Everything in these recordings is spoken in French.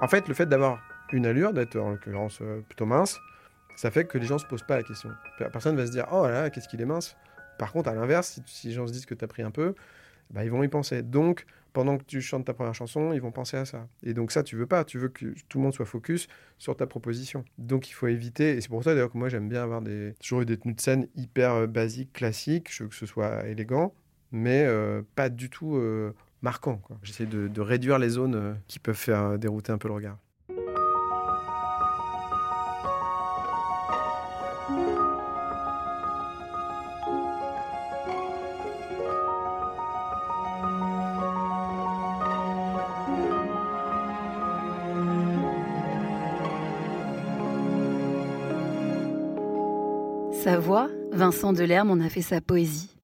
En fait, le fait d'avoir une allure, d'être en l'occurrence euh, plutôt mince, ça fait que les gens se posent pas la question. Personne va se dire oh là, qu'est-ce qu'il est mince. Par contre, à l'inverse, si, les gens se disent que tu as pris un peu, bah, ils vont y penser. Donc, pendant que tu chantes ta première chanson, ils vont penser à ça. Et donc ça, tu veux pas. Tu veux que tout le monde soit focus sur ta proposition. Donc il faut éviter. Et c'est pour ça d'ailleurs que moi j'aime bien avoir des toujours eu des tenues de scène hyper euh, basiques, classiques. Je veux que ce soit élégant, mais euh, pas du tout marquant. J'essaie de, réduire les zones qui peuvent faire dérouter un peu le regard. Sa voix, Vincent Delerme en a fait sa poésie.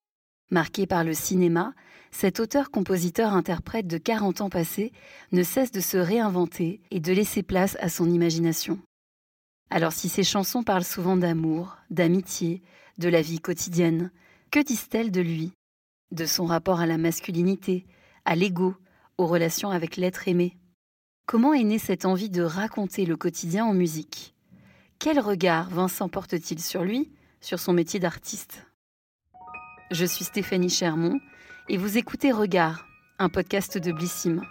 Marqué par le cinéma, cet auteur-compositeur-interprète de 40 ans passés ne cesse de se réinventer et de laisser place à son imagination. Alors si ses chansons parlent souvent d'amour, d'amitié, de la vie quotidienne, que disent-elles de lui? De son rapport à la masculinité, à l'ego, aux relations avec l'être aimé? Comment est née cette envie de raconter le quotidien en musique? Quel regard Vincent porte-t-il sur lui sur son métier d'artiste? Je suis Stéphanie Chermont et vous écoutez Regard, un podcast de Blissim.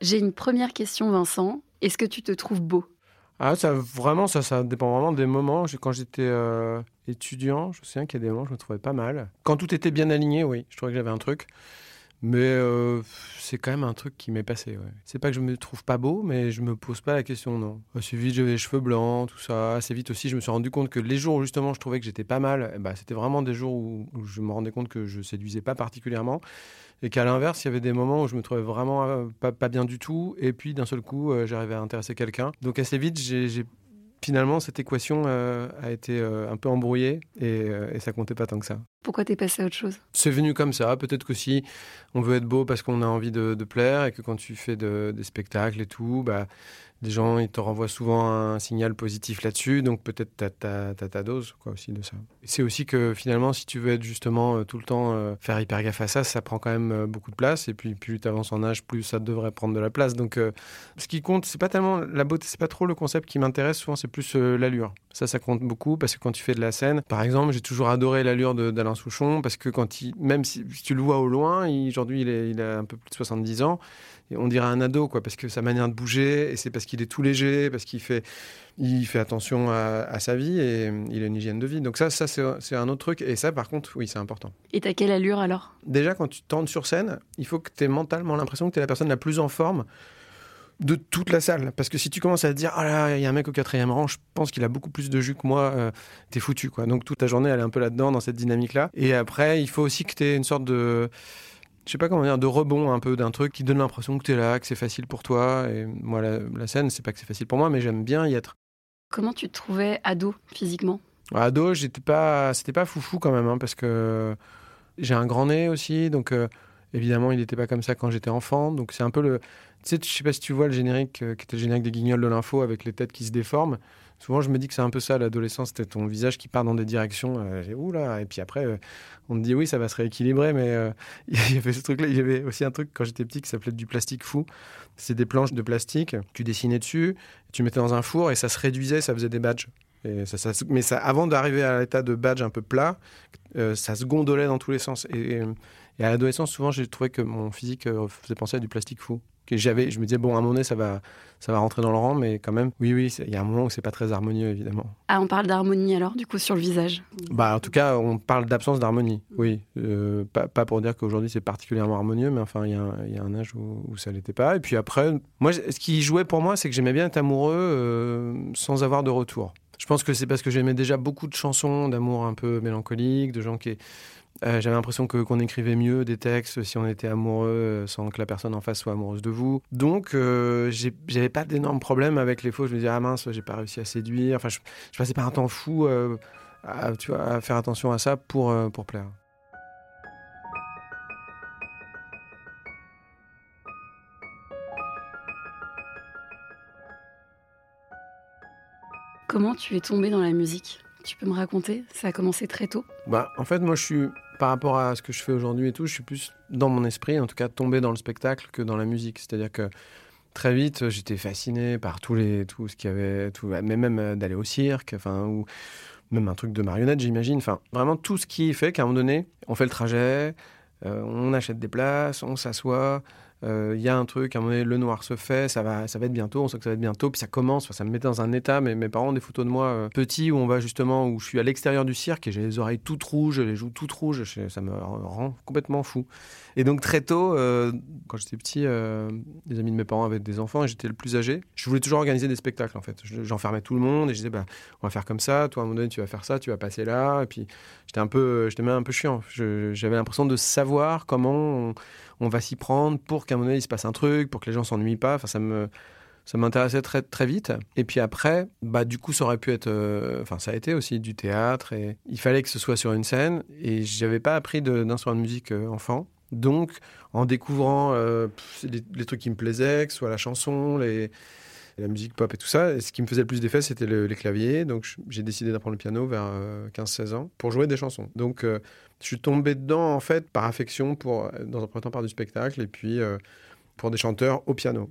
J'ai une première question, Vincent. Est-ce que tu te trouves beau? Ah, ça, vraiment, ça, ça dépend vraiment des moments. Quand j'étais euh, étudiant, je me souviens qu'il y a des moments où je me trouvais pas mal. Quand tout était bien aligné, oui, je trouvais que j'avais un truc. Mais euh, c'est quand même un truc qui m'est passé. C'est pas que je me trouve pas beau, mais je me pose pas la question, non. Assez vite, j'avais les cheveux blancs, tout ça. Assez vite aussi, je me suis rendu compte que les jours où justement je trouvais que j'étais pas mal, eh ben, c'était vraiment des jours où, je me rendais compte que je séduisais pas particulièrement. Et qu'à l'inverse, il y avait des moments où je me trouvais vraiment euh, pas, pas bien du tout. Et puis d'un seul coup, euh, j'arrivais à intéresser quelqu'un. Donc assez vite, j'ai finalement, cette équation euh, a été un peu embrouillée et, et, ça comptait pas tant que ça. Pourquoi t'es passé à autre chose? C'est venu comme ça. Peut-être que si on veut être beau parce qu'on a envie de, de, plaire et que quand tu fais de, des spectacles et tout, bah, les gens ils te renvoient souvent un signal positif là-dessus, donc peut-être tu as, ta dose quoi, aussi de ça. C'est aussi que finalement, si tu veux être justement euh, tout le temps euh, faire hyper gaffe à ça, ça prend quand même euh, beaucoup de place, et puis plus tu avances en âge, plus ça devrait prendre de la place. Donc ce qui compte, c'est pas tellement la beauté, c'est pas trop le concept qui m'intéresse, souvent c'est plus l'allure. Ça, ça compte beaucoup parce que quand tu fais de la scène, par exemple, j'ai toujours adoré l'allure d'Alain Souchon, parce que quand il, même si, tu le vois au loin, aujourd'hui il, il a un peu plus de 70 ans, on dirait un ado, quoi, parce que sa manière de bouger, et c'est parce qu'il est tout léger, parce qu'il fait, il fait attention à, sa vie et il a une hygiène de vie. Donc ça, ça c'est un autre truc. Et ça, par contre, oui, c'est important. Et t'as quelle allure alors? Déjà, quand tu tentes sur scène, il faut que tu aies mentalement l'impression que tu es la personne la plus en forme de toute la salle. Parce que si tu commences à te dire, ah là, il y a un mec au quatrième rang, je pense qu'il a beaucoup plus de jus que moi, euh, t'es foutu, quoi. Donc toute ta journée, elle est un peu là-dedans, dans cette dynamique-là. Et après, il faut aussi que tu aies une sorte de je sais pas comment dire, de rebond un peu d'un truc qui donne l'impression que tu es là, que c'est facile pour toi. Et moi, la, scène, c'est pas que c'est facile pour moi, mais j'aime bien y être. Comment tu te trouvais ado physiquement? Ado, j'étais pas, c'était pas foufou quand même, hein, parce que j'ai un grand nez aussi, donc euh, évidemment, il n'était pas comme ça quand j'étais enfant. Donc c'est un peu le, tu sais, je sais pas si tu vois le générique euh, qui était le générique des Guignols de l'info avec les têtes qui se déforment. Souvent, je me dis que c'est un peu ça, l'adolescence, c'était ton visage qui part dans des directions. Euh, oula, et puis après, euh, on te dit oui, ça va se rééquilibrer, mais euh, il y avait ce truc-là. Il y avait aussi un truc quand j'étais petit qui s'appelait du plastique fou. C'est des planches de plastique, tu dessinais dessus, tu mettais dans un four et ça se réduisait, ça faisait des badges. Et ça, mais avant d'arriver à l'état de badge un peu plat, ça se gondolait dans tous les sens. Et à l'adolescence, souvent, j'ai trouvé que mon physique faisait penser à du plastique fou que j'avais. Je me disais, bon, à un moment donné, ça va, ça va rentrer dans le rang, mais quand même, oui, oui, il y a un moment où c'est pas très harmonieux, évidemment. Ah, on parle d'harmonie alors, du coup, sur le visage? Bah, en tout cas, on parle d'absence d'harmonie, oui. Euh, pas, pas, pour dire qu'aujourd'hui c'est particulièrement harmonieux, mais enfin, il y, y, a un âge où, où ça l'était pas. Et puis après, moi, ce qui jouait pour moi, c'est que j'aimais bien être amoureux euh, sans avoir de retour. Je pense que c'est parce que j'aimais déjà beaucoup de chansons d'amour un peu mélancoliques, de gens qui euh, j'avais l'impression que qu'on écrivait mieux des textes si on était amoureux euh, sans que la personne en face soit amoureuse de vous. Donc, euh, j'avais pas d'énormes problèmes avec les faux. Je me disais, ah mince, j'ai pas réussi à séduire. Enfin, je, passais pas un temps fou à, faire attention à ça pour plaire. Comment tu es tombé dans la musique? Tu peux me raconter? Ça a commencé très tôt? Bah, En fait, moi, je suis, par rapport à ce que je fais aujourd'hui et tout, je suis plus dans mon esprit, en tout cas, tombé dans le spectacle que dans la musique. C'est-à-dire que très vite, j'étais fasciné par tous les, tout ce qu'il y avait, tout, mais même euh, d'aller au cirque, enfin, ou même un truc de marionnette, j'imagine. Enfin, vraiment tout ce qui fait qu'à un moment donné, on fait le trajet, euh, on achète des places, on s'assoit, il euh, y a un truc, à un moment donné, le noir se fait, ça va, ça va être bientôt, on sait que ça va être bientôt, puis ça commence, ça me mettait dans un état, mais mes parents ont des photos de moi euh, petit où on va justement, où je suis à l'extérieur du cirque et j'ai les oreilles toutes rouges, les joues toutes rouges, ça me rend complètement fou. Et donc très tôt, euh, quand j'étais petit, des amis de mes parents avaient des enfants et j'étais le plus âgé, je voulais toujours organiser des spectacles en fait. J'enfermais tout le monde et je disais, bah, on va faire comme ça, toi à un moment donné tu vas faire ça, tu vas passer là, et puis j'étais un peu, j'étais même un peu chiant. J'avais l'impression de savoir comment... on va s'y prendre pour qu'à un moment donné il se passe un truc, pour que les gens s'ennuient pas. Enfin, ça me ça m'intéressait très très vite. Et puis après, bah du coup, ça aurait pu être, euh, enfin, ça a été aussi du théâtre et il fallait que ce soit sur une scène. Et j'avais pas appris d'instrument de, musique euh, enfant. Donc, en découvrant euh, les, trucs qui me plaisaient, que ce soit la chanson, les, la musique pop et tout ça, ce qui me faisait le plus d'effet, c'était les claviers. Donc, j'ai décidé d'apprendre le piano vers 15-16 ans pour jouer des chansons. Donc, je suis tombé dedans, en fait, par affection, pour, dans un premier temps par du spectacle, et puis euh, pour des chanteurs au piano.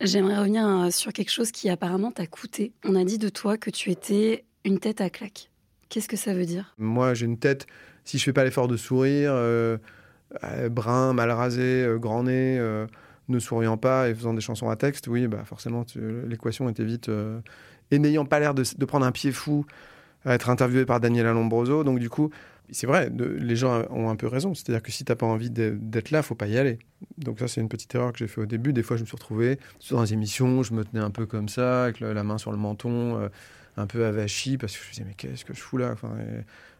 J'aimerais revenir euh, sur quelque chose qui apparemment t'a coûté. On a dit de toi que tu étais une tête à claque. Qu'est-ce que ça veut dire? Moi, j'ai une tête, si je fais pas l'effort de sourire, euh, brun, mal rasé, grand nez, ne souriant pas et faisant des chansons à texte, oui, bah forcément, l'équation était vite. et n'ayant pas l'air de, prendre un pied fou à être interviewé par Daniel Alombroso. Donc, du coup, c'est vrai, les gens ont un peu raison. C'est-à-dire que si tu n'as pas envie d'être là, faut pas y aller. Donc ça, c'est une petite erreur que j'ai fait au début. Des fois, je me suis retrouvé dans des émissions, je me tenais un peu comme ça, avec la main sur le menton, euh, un peu avachi, parce que je me disais, mais qu'est-ce que je fous là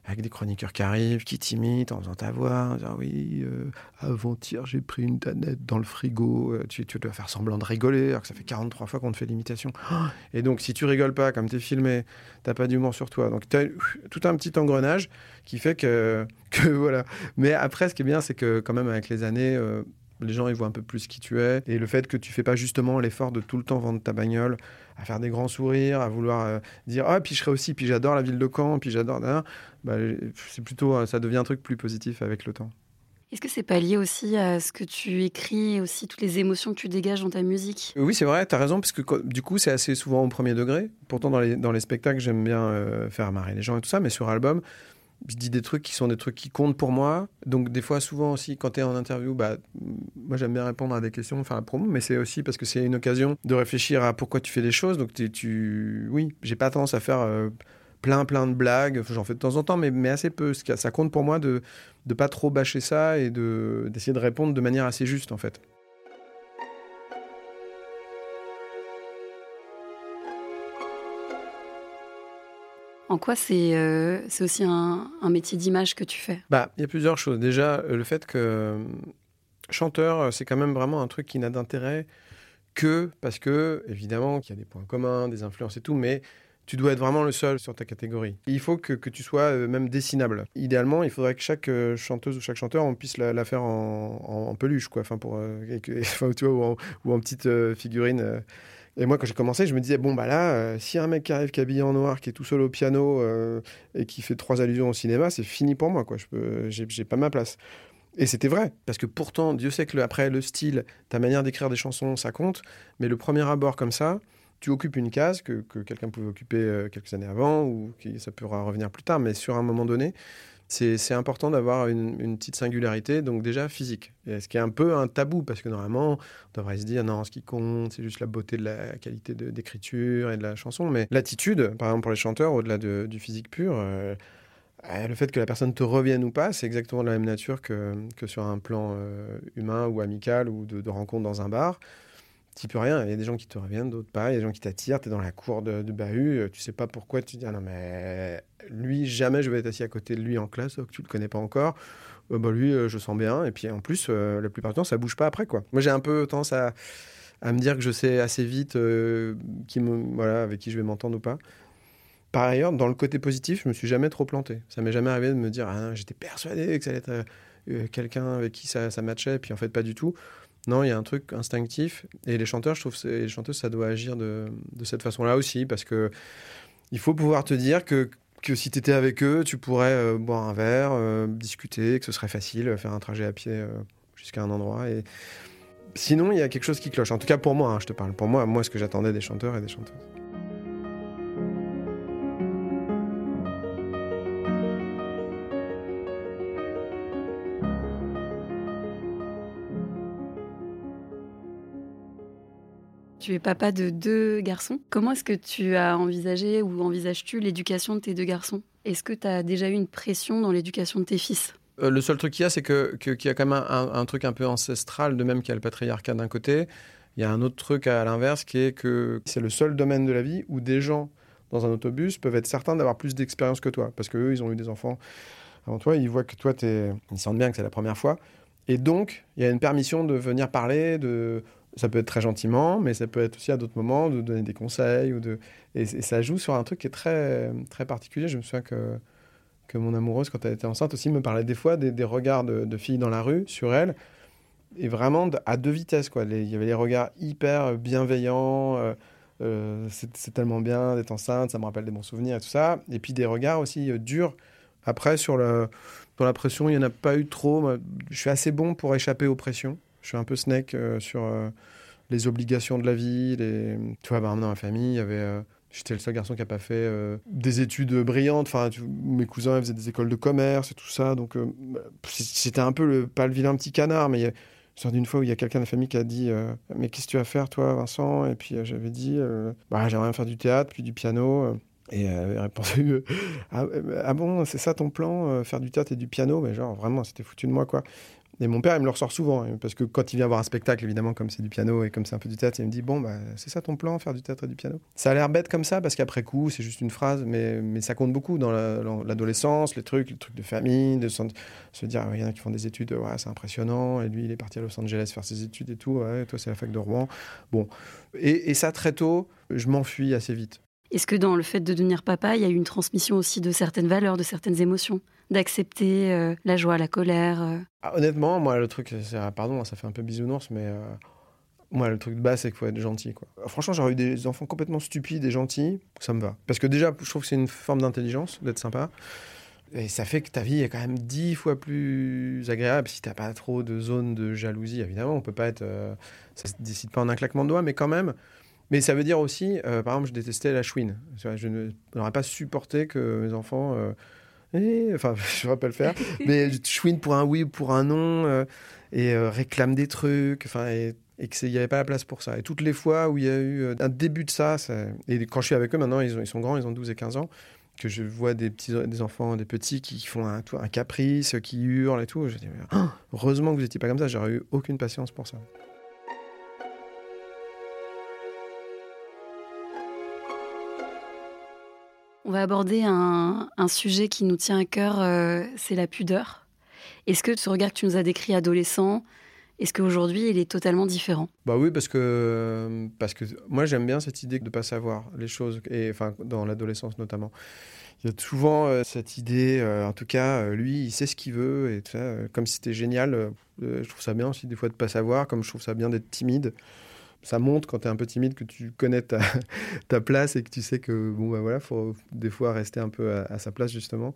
avec des chroniqueurs qui arrivent, qui t'imitent en faisant ta voix, en disant oui, euh, avant-hier j'ai pris une danette dans le frigo, euh, tu, dois faire semblant de rigoler, alors que ça fait 43 fois qu'on te fait l'imitation. Et donc si tu rigoles pas, comme tu es filmé, t'as pas d'humour sur toi. Donc tu as tout un petit engrenage qui fait que, que voilà. Mais après, ce qui est bien, c'est que quand même avec les années, euh, les gens ils voient un peu plus qui tu es. Et le fait que tu fais pas justement l'effort de tout le temps vendre ta bagnole à faire des grands sourires à vouloir euh, dire ah puis je serai aussi puis j'adore la ville de Caen puis j'adore bah, c'est plutôt euh, ça devient un truc plus positif avec le temps. Est-ce que c'est pas lié aussi à ce que tu écris et aussi toutes les émotions que tu dégages dans ta musique? Oui, c'est vrai, tu as raison, parce que du coup, c'est assez souvent au premier degré. Pourtant, dans les, dans les spectacles, j'aime bien euh, faire marrer les gens et tout ça, mais sur album, je dis des trucs qui sont des trucs qui comptent pour moi. Donc, des fois, souvent aussi, quand tu es en interview, bah, moi, j'aime bien répondre à des questions, faire la promo, mais c'est aussi parce que c'est une occasion de réfléchir à pourquoi tu fais les choses. Donc, tu. Oui, j'ai pas tendance à faire euh, plein, plein de blagues. J'en fais de temps en temps, mais, mais assez peu. Ça compte pour moi de ne pas trop bâcher ça et d'essayer de répondre de manière assez juste, en fait. En quoi c'est euh, aussi un, métier d'image que tu fais? Bah, il y a plusieurs choses. Déjà, euh, le fait que euh, chanteur, c'est quand même vraiment un truc qui n'a d'intérêt que parce que, évidemment, qu'il y a des points communs, des influences et tout, mais tu dois être vraiment le seul sur ta catégorie. il faut que, tu sois même dessinable. Idéalement, il faudrait que chaque chanteuse ou chaque chanteur, on puisse la, faire en, peluche, quoi. Enfin, pour, tu vois, ou en petite figurine et moi, quand j'ai commencé, je me disais, bon, bah là, euh, si un mec qui arrive, qui est habillé en noir, qui est tout seul au piano euh, et qui fait trois allusions au cinéma, c'est fini pour moi, quoi. Je peux, j'ai, pas ma place. Et c'était vrai, parce que pourtant, Dieu sait que après, le style, ta manière d'écrire des chansons, ça compte. Mais le premier abord comme ça, tu occupes une case que, que quelqu'un pouvait occuper euh, quelques années avant, ou qui, ça pourra revenir plus tard, mais sur un moment donné, c'est important d'avoir une, petite singularité, donc déjà physique. Ce qui est un peu un tabou, parce que normalement, on devrait se dire non, ce qui compte, c'est juste la beauté de la qualité d'écriture et de la chanson. Mais l'attitude, par exemple pour les chanteurs, au-delà du physique pur, euh, euh, le fait que la personne te revienne ou pas, c'est exactement de la même nature que, sur un plan euh, humain ou amical ou de rencontre dans un bar tu peux rien. Il y a des gens qui te reviennent, d'autres pas. Il y a des gens qui t'attirent. Tu es dans la cour de, de, bahut. Euh, tu sais pas pourquoi. Tu te dis, ah non, mais lui, jamais je vais être assis à côté de lui en classe, que tu le connais pas encore. Euh, bah, lui, euh, je sens bien. Et puis en plus, la plupart du temps, ça bouge pas après. quoi. Moi, j'ai un peu tendance à, à, me dire que je sais assez vite qui me, voilà, avec qui je vais m'entendre ou pas. Par ailleurs, dans le côté positif, je me suis jamais trop planté. Ça m'est jamais arrivé de me dire, ah, j'étais persuadé que ça allait être quelqu'un avec qui ça, ça matchait, et puis en fait, pas du tout. Non, il y a un truc instinctif. Et les chanteurs, je trouve, les chanteuses, ça doit agir de, de cette façon-là aussi, parce que il faut pouvoir te dire que, que si tu étais avec eux, tu pourrais euh, boire un verre, euh, discuter, que ce serait facile, faire un trajet à pied euh, jusqu'à un endroit. Et sinon, il y a quelque chose qui cloche. En tout cas, pour moi, hein, je te parle. Pour moi, moi, ce que j'attendais des chanteurs et des chanteuses. Tu es papa de deux garçons. Comment est-ce que tu as envisagé ou envisages-tu l'éducation de tes deux garçons? Est-ce que tu as déjà eu une pression dans l'éducation de tes fils? Euh, le seul truc qu'il y a, c'est que, que- qu'il y a quand même un, truc un peu ancestral, de même qu'il y a le patriarcat d'un côté. Il y a un autre truc à l'inverse qui est que c'est le seul domaine de la vie où des gens dans un autobus peuvent être certains d'avoir plus d'expérience que toi. Parce qu'eux, ils ont eu des enfants avant toi, ils voient que toi, t'es... ils sentent bien que c'est la première fois. Et donc, il y a une permission de venir parler, de... ça peut être très gentiment, mais ça peut être aussi à d'autres moments de donner des conseils. Ou de... et, ça joue sur un truc qui est très, très particulier. Je me souviens que que mon amoureuse, quand elle était enceinte aussi, me parlait des fois des, regards de, filles dans la rue sur elle. Et vraiment à deux vitesses. Quoi. Il y avait les regards hyper bienveillants. euh, euh, c'est tellement bien d'être enceinte, ça me rappelle des bons souvenirs et tout ça. Et puis des regards aussi euh, durs. Après, sur le, dans la pression, il n'y en a pas eu trop. Je suis assez bon pour échapper aux pressions. Je suis un peu snake euh, sur euh, les obligations de la vie. Les... Tu vois, bah, dans ma famille, il y avait. euh, J'étais le seul garçon qui n'a pas fait des études brillantes. Enfin, mes cousins faisaient des écoles de commerce et tout ça. Donc, euh, c'était un peu le, pas le vilain petit canard, mais il souviens d'une fois où il y a quelqu'un de la famille qui a dit Mais qu'est-ce que tu vas faire, toi, Vincent? Et puis j'avais dit bah, J'aimerais bien faire du théâtre, puis du piano. Et elle avait répondu ah, ah bon, c'est ça ton plan, faire du théâtre et du piano? Mais genre, vraiment, c'était foutu de moi, quoi. Et mon père, il me le ressort souvent, hein, parce que quand il vient voir un spectacle, évidemment, comme c'est du piano et comme c'est un peu du théâtre, il me dit Bon, bah, c'est ça ton plan, faire du théâtre et du piano? Ça a l'air bête comme ça, parce qu'après coup, c'est juste une phrase, mais, mais ça compte beaucoup dans la- dans l'adolescence, les trucs, les trucs de famille, de se dire Il y en a qui font des études, ouais, c'est impressionnant, et lui, il est parti à Los Angeles faire ses études et tout, ouais, toi, c'est la fac de Rouen. Bon. Et, et ça, très tôt, je m'enfuis assez vite. Est-ce que dans le fait de devenir papa, il y a eu une transmission aussi de certaines valeurs, de certaines émotions D'accepter euh, la joie, la colère euh? Ah, honnêtement, moi, le truc, ah, pardon, ça fait un peu bisounours, mais euh, moi, le truc de base, c'est qu'il faut être gentil. Franchement, j'aurais eu des enfants complètement stupides et gentils, ça me va. Parce que déjà, je trouve que c'est une forme d'intelligence d'être sympa. Et ça fait que ta vie est quand même dix fois plus agréable si t'as pas trop de zones de jalousie. Évidemment, on peut pas être. ça se décide pas en un claquement de doigts, mais quand même. Mais ça veut dire aussi, euh, par exemple, je détestais la chouine. Je n'aurais pas supporté que mes enfants. euh, eh, enfin, je ne vais pas le faire, mais chouine pour un oui ou pour un non, euh, et réclame des trucs, enfin, et, et qu'il n'y avait pas la place pour ça. Et toutes les fois où il y a eu un début de ça, ça- et quand je suis avec eux maintenant, ils, ont- ils sont grands, ils ont 12 et 15 ans, que je vois des petits des enfants, des petits qui font un, un caprice, qui hurlent et tout, je dis, Oh, heureusement que vous n'étiez pas comme ça, j'aurais eu aucune patience pour ça. On va aborder un, sujet qui nous tient à cœur, euh, c'est la pudeur. Est-ce que ce regard que tu nous as décrit adolescent, est-ce qu'aujourd'hui il est totalement différent? Bah oui, parce que, parce que moi j'aime bien cette idée de ne pas savoir les choses, et enfin dans l'adolescence notamment. Il y a souvent euh, cette idée, euh, en tout cas, lui il sait ce qu'il veut, et tout comme c'était génial. je trouve ça bien aussi des fois de ne pas savoir, comme je trouve ça bien d'être timide. Ça montre quand tu es un peu timide que tu connais ta, place et que tu sais que bon bah voilà, faut des fois rester un peu à, sa place justement.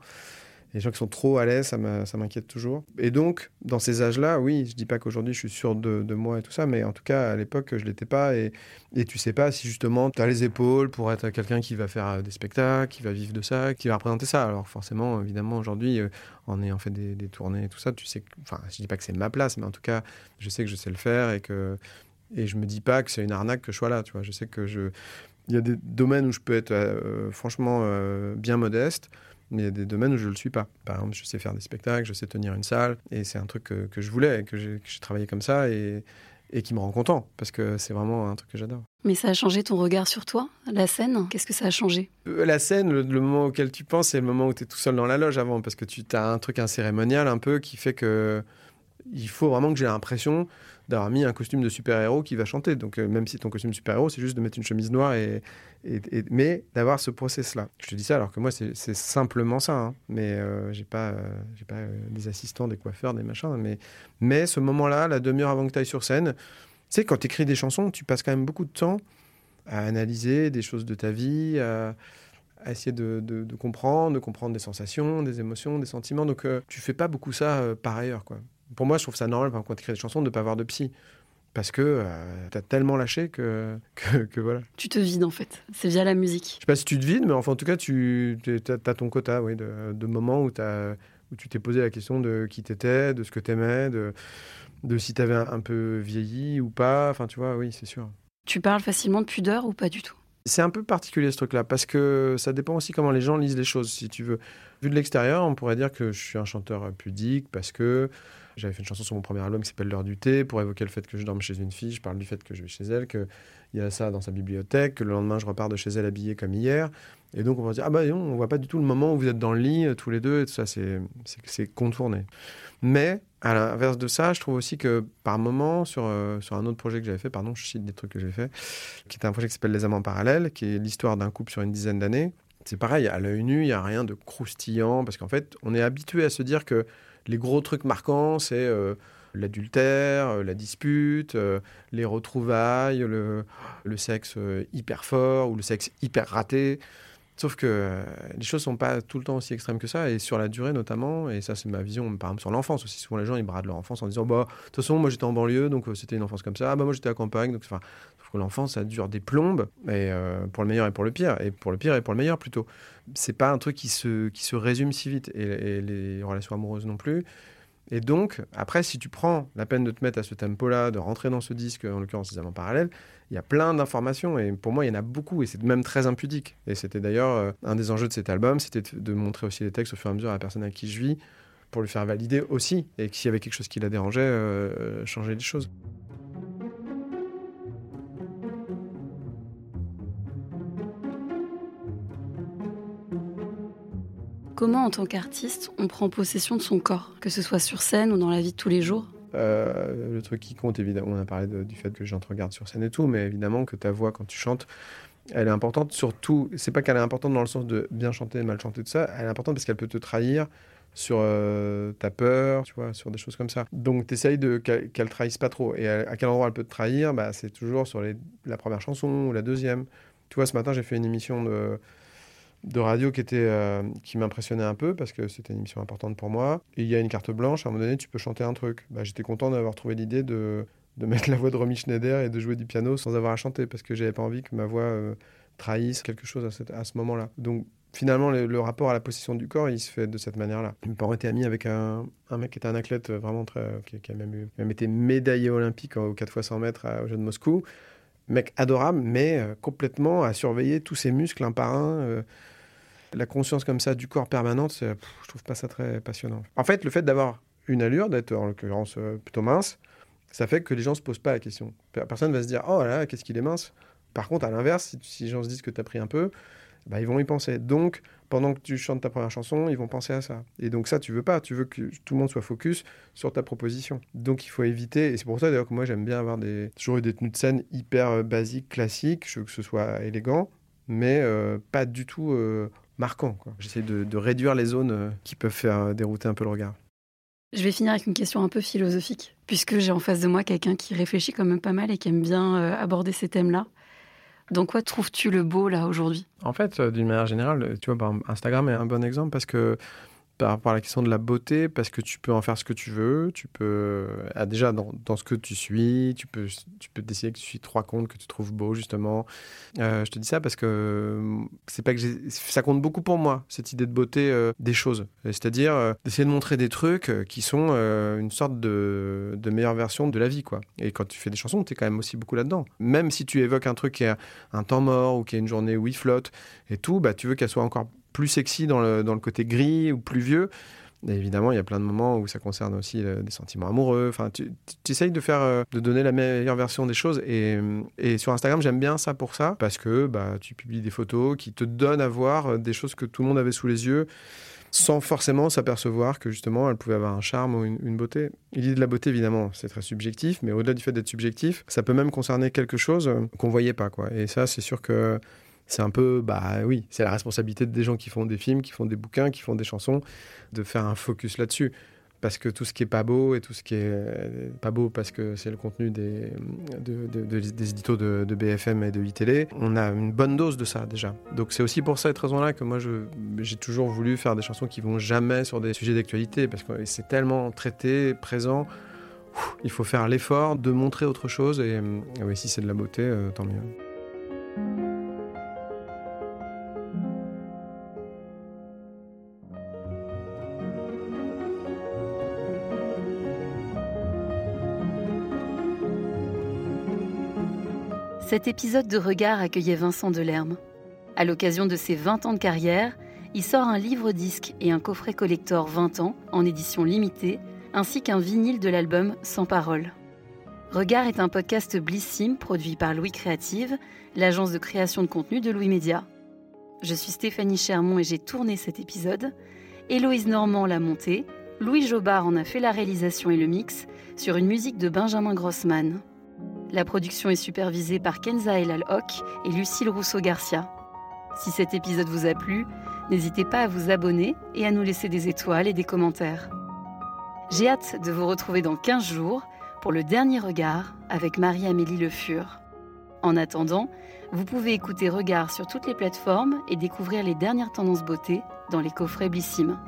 Les gens qui sont trop à l'aise, ça m'inquiète toujours. Et donc, dans ces âges-là, oui, je dis pas qu'aujourd'hui je suis sûr de, moi et tout ça, mais en tout cas, à l'époque, je l'étais pas. Et, et tu sais pas si justement tu as les épaules pour être quelqu'un qui va faire euh, des spectacles, qui va vivre de ça, qui va représenter ça. Alors, forcément, évidemment, aujourd'hui, euh, en ayant fait des, tournées et tout ça, tu sais, que- enfin, je dis pas que c'est ma place, mais en tout cas, je sais que je sais le faire et que. Et je me dis pas que c'est une arnaque que je sois là, tu vois. Je sais que je. Il y a des domaines où je peux être euh, franchement euh, bien modeste, mais il y a des domaines où je ne le suis pas. Par exemple, je sais faire des spectacles, je sais tenir une salle, et c'est un truc que, que je voulais, que j'ai travaillé comme ça, et, et qui me rend content, parce que c'est vraiment un truc que j'adore. Mais ça a changé ton regard sur toi, la scène? Qu'est-ce que ça a changé? Euh, La scène, le, le moment auquel tu penses, c'est le moment où tu es tout seul dans la loge avant, parce que tu as un truc, un cérémonial un peu qui fait que il faut vraiment que j'ai l'impression d'avoir mis un costume de super-héros qui va chanter. Donc, euh, même si ton costume de super-héros, c'est juste de mettre une chemise noire, et, mais d'avoir ce process-là. Je te dis ça alors que moi, c'est c'est simplement ça. hein. Mais euh, j'ai pas, euh, euh, des assistants, des coiffeurs, des machins. Mais, mais ce moment-là, la demi-heure avant que tu ailles sur scène, tu sais, quand tu écris des chansons, tu passes quand même beaucoup de temps à analyser des choses de ta vie, à, essayer de, de, comprendre, de comprendre des sensations, des émotions, des sentiments. Donc, tu fais pas beaucoup ça par ailleurs, quoi. Pour moi, je trouve ça normal, quand tu crées des chansons, de ne pas avoir de psy. Parce que tu as tellement lâché que, que, voilà. Tu te vides en fait. C'est via la musique. Je sais pas si tu te vides, mais enfin, en tout cas, tu as, ton quota oui, de, de moments où, as, où tu t'es posé la question de qui t'étais, de ce que t'aimais, de, de si t'avais un, un peu vieilli ou pas. Enfin, tu vois, oui, c'est sûr. Tu parles facilement de pudeur ou pas du tout? C'est un peu particulier ce truc-là, parce que ça dépend aussi comment les gens lisent les choses, si tu veux. Vu de l'extérieur, on pourrait dire que je suis un chanteur pudique, parce que j'avais fait une chanson sur mon premier album qui s'appelle L'heure du thé, pour évoquer le fait que je dorme chez une fille, je parle du fait que je vais chez elle, qu'il y a ça dans sa bibliothèque, que le lendemain je repars de chez elle habillé comme hier. Et donc on va dire, ah bah non, on voit pas du tout le moment où vous êtes dans le lit, euh, tous les deux, et tout ça, c'est contourné. Mais à l'inverse de ça, je trouve aussi que par moment, sur, euh, sur un autre projet que j'avais fait, pardon, je cite des trucs que j'ai fait, qui est un projet qui s'appelle Les Amants Parallèles, qui est l'histoire d'un couple sur une dizaine d'années. C'est pareil, à l'œil nu, il n'y a rien de croustillant, parce qu'en fait, on est habitué à se dire que les gros trucs marquants, c'est euh, l'adultère, euh, la dispute, les retrouvailles, le, sexe hyper fort ou le sexe hyper raté. Sauf que euh, les choses sont pas tout le temps aussi extrêmes que ça, et sur la durée notamment, et ça c'est ma vision, par exemple sur l'enfance aussi, souvent les gens ils bradent leur enfance en disant bah de toute façon moi j'étais en banlieue donc euh, c'était une enfance comme ça, ah bah moi j'étais à campagne donc que l'enfance ça dure des plombes, et euh, pour le meilleur et pour le pire, et pour le pire et pour le meilleur plutôt. C'est pas un truc qui se, qui se résume si vite, et, les relations amoureuses non plus. Et donc, après, si tu prends la peine de te mettre à ce tempo-là, de rentrer dans ce disque, en l'occurrence des amants parallèles, il y a plein d'informations et pour moi, il y en a beaucoup et c'est même très impudique. Et c'était d'ailleurs euh, un des enjeux de cet album, c'était de montrer aussi les textes au fur et à mesure à la personne avec qui je vis pour lui faire valider aussi et s'il y avait quelque chose qui la dérangeait, euh, changer les choses. Comment, en tant qu'artiste, on prend possession de son corps, que ce soit sur scène ou dans la vie de tous les jours? Euh, le truc qui compte, évidemment, on a parlé du fait que j'entre-regarde sur scène et tout, mais évidemment que ta voix, quand tu chantes, elle est importante. Surtout, c'est pas qu'elle est importante dans le sens de bien chanter, mal chanter, tout ça. Elle est importante parce qu'elle peut te trahir sur euh, ta peur, tu vois, sur des choses comme ça. Donc, tu essayes de, qu'elle ne trahisse pas trop. Et à, quel endroit elle peut te trahir? Bah, C'est toujours sur les, la première chanson ou la deuxième. Tu vois, ce matin, j'ai fait une émission de de radio qui, euh, qui m'impressionnait un peu parce que c'était une émission importante pour moi. Et il y a une carte blanche, à un moment donné, tu peux chanter un truc. Bah, J'étais content d'avoir trouvé l'idée de, de, mettre la voix de Romy Schneider et de jouer du piano sans avoir à chanter parce que j'avais pas envie que ma voix euh, trahisse quelque chose à, à ce moment-là. Donc finalement, le, rapport à la possession du corps, il se fait de cette manière-là. Mes parents étaient amis avec un, un, mec qui était un athlète vraiment très. qui, a même, eu, même été médaillé olympique au 4 x 100 mètres aux Jeux de Moscou. Mec adorable, mais euh, complètement à surveiller tous ses muscles un par un la conscience comme ça du corps permanente, je trouve pas ça très passionnant. En fait, le fait d'avoir une allure, d'être en l'occurrence euh, plutôt mince, ça fait que les gens se posent pas la question. Personne va se dire oh là, qu'est-ce qu'il est mince. Par contre, à l'inverse, si, les gens se disent que tu as pris un peu, bah, ils vont y penser. Donc, pendant que tu chantes ta première chanson, ils vont penser à ça. Et donc ça, tu veux pas. Tu veux que tout le monde soit focus sur ta proposition. Donc il faut éviter. Et c'est pour ça d'ailleurs que moi j'aime bien avoir des toujours des tenues de scène hyper euh, basiques, classiques. Je veux que ce soit élégant, mais euh, pas du tout marquant. J'essaie de, réduire les zones euh, qui peuvent faire euh, dérouter un peu le regard. Je vais finir avec une question un peu philosophique, puisque j'ai en face de moi quelqu'un qui réfléchit quand même pas mal et qui aime bien euh, aborder ces thèmes-là. Donc, quoi trouves-tu le beau là aujourd'hui? En fait, d'une manière générale, tu vois, Instagram est un bon exemple parce que par rapport à la question de la beauté, parce que tu peux en faire ce que tu veux, tu peux, ah, déjà dans, dans, ce que tu suis, tu peux, tu peux décider que tu suis trois comptes que tu trouves beaux, justement. Euh, je te dis ça parce que c'est pas que ça compte beaucoup pour moi, cette idée de beauté euh, des choses. C'est-à-dire euh, d'essayer de montrer des trucs qui sont une sorte de, de, meilleure version de la vie, quoi. Et quand tu fais des chansons, tu es quand même aussi beaucoup là-dedans. Même si tu évoques un truc qui est un temps mort ou qui est une journée où il flotte et tout, bah, tu veux qu'elle soit encore plus sexy dans le, dans le côté gris ou plus vieux. Et évidemment, il y a plein de moments où ça concerne aussi euh, des sentiments amoureux. Enfin, tu, essayes de faire, euh, de donner la meilleure version des choses. Et, et sur Instagram, j'aime bien ça pour ça, parce que bah, tu publies des photos qui te donnent à voir euh, des choses que tout le monde avait sous les yeux, sans forcément s'apercevoir que justement, elles pouvaient avoir un charme ou une, une beauté. L'idée de la beauté, évidemment, c'est très subjectif, mais au-delà du fait d'être subjectif, ça peut même concerner quelque chose qu'on voyait pas, quoi. Et ça, c'est sûr que c'est un peu, bah oui, c'est la responsabilité des gens qui font des films, qui font des bouquins, qui font des chansons, de faire un focus là-dessus. parce que tout ce qui est pas beau et tout ce qui est euh, pas beau parce que c'est le contenu des, des éditos de, BFM et de ITL, on a une bonne dose de ça déjà. Donc c'est aussi pour cette raison-là que moi j'ai toujours voulu faire des chansons qui vont jamais sur des sujets d'actualité parce que c'est tellement traité, présent. Il faut faire l'effort de montrer autre chose et, et si c'est de la beauté, euh, tant mieux. Cet épisode de Regard accueillait Vincent Delerme. À l'occasion de ses 20 ans de carrière, il sort un livre-disque et un coffret collector 20 ans en édition limitée, ainsi qu'un vinyle de l'album Sans parole. Regard est un podcast Blissim produit par Louis Créative, l'agence de création de contenu de Louis Média. Je suis Stéphanie Chermont et j'ai tourné cet épisode. Héloïse Normand l'a monté, Louis Jobard en a fait la réalisation et le mix sur une musique de Benjamin Grossman. La production est supervisée par Kenza Elal-Hock et Lucille Rousseau-Garcia. Si cet épisode vous a plu, n'hésitez pas à vous abonner et à nous laisser des étoiles et des commentaires. J'ai hâte de vous retrouver dans 15 jours pour le dernier regard avec Marie-Amélie Le Fur. En attendant, vous pouvez écouter Regard sur toutes les plateformes et découvrir les dernières tendances beauté dans les coffrets Blissim.